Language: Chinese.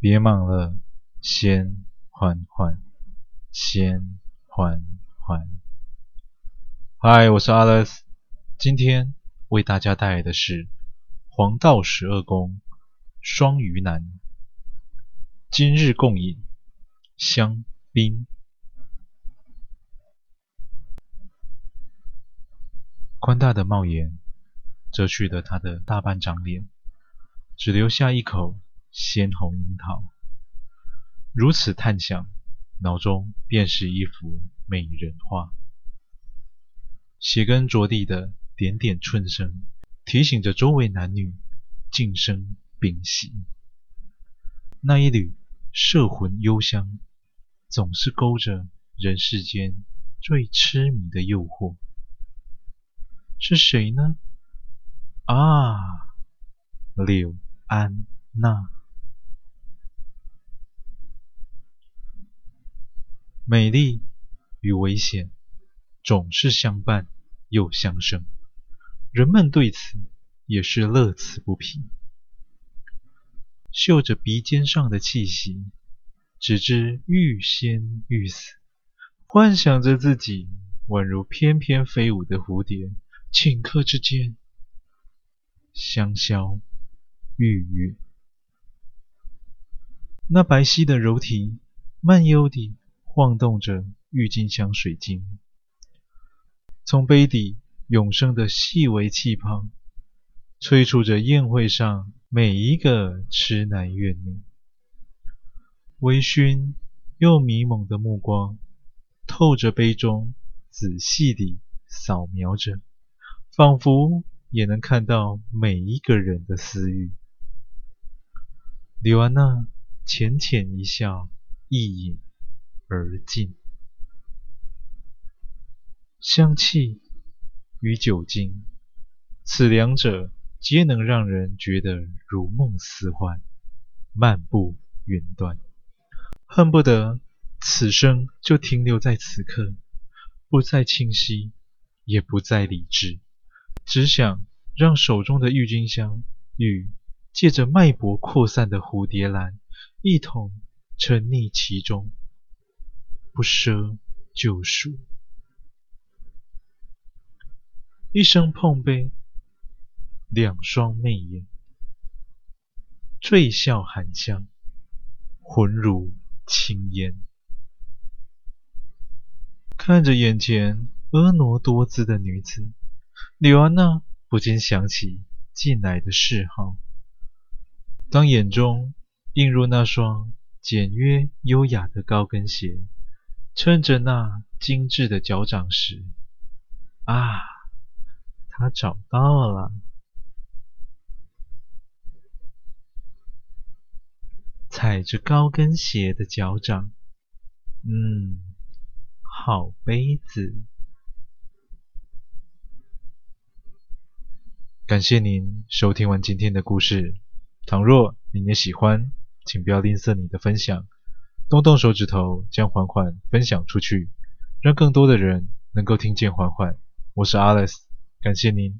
别忙了，先缓缓，先缓缓。嗨，我是 Alex，今天为大家带来的是黄道十二宫双鱼男。今日共饮香槟。宽大的帽檐遮去了他的大半张脸，只留下一口鲜红樱桃。如此叹想，脑中便是一幅美人画。鞋跟着地的点点寸声，提醒着周围男女静声屏息。那一缕摄魂幽香，总是勾着人世间最痴迷的诱惑。是谁呢？啊，柳安娜。美丽与危险总是相伴又相生，人们对此也是乐此不疲。嗅着鼻尖上的气息，只知欲仙欲死，幻想着自己宛如翩翩飞舞的蝴蝶。顷刻之间，香消玉殒。那白皙的柔体，慢悠地晃动着郁金香水晶，从杯底涌升的细微气泡，催促着宴会上每一个痴男怨女。微醺又迷蒙的目光，透着杯中，仔细地扫描着。仿佛也能看到每一个人的私欲。柳安娜浅浅一笑，一饮而尽。香气与酒精，此两者皆能让人觉得如梦似幻，漫步云端，恨不得此生就停留在此刻，不再清晰，也不再理智。只想让手中的郁金香与借着脉搏扩散的蝴蝶兰一同沉溺其中，不舍就赎。一声碰杯，两双媚眼，醉笑含香，浑如轻烟。看着眼前婀娜多姿的女子。李安娜不禁想起近来的嗜好。当眼中映入那双简约优雅的高跟鞋，趁着那精致的脚掌时，啊，他找到了！踩着高跟鞋的脚掌，嗯，好杯子。感谢您收听完今天的故事。倘若您也喜欢，请不要吝啬你的分享，动动手指头将缓缓分享出去，让更多的人能够听见缓缓。我是 Alice，感谢您。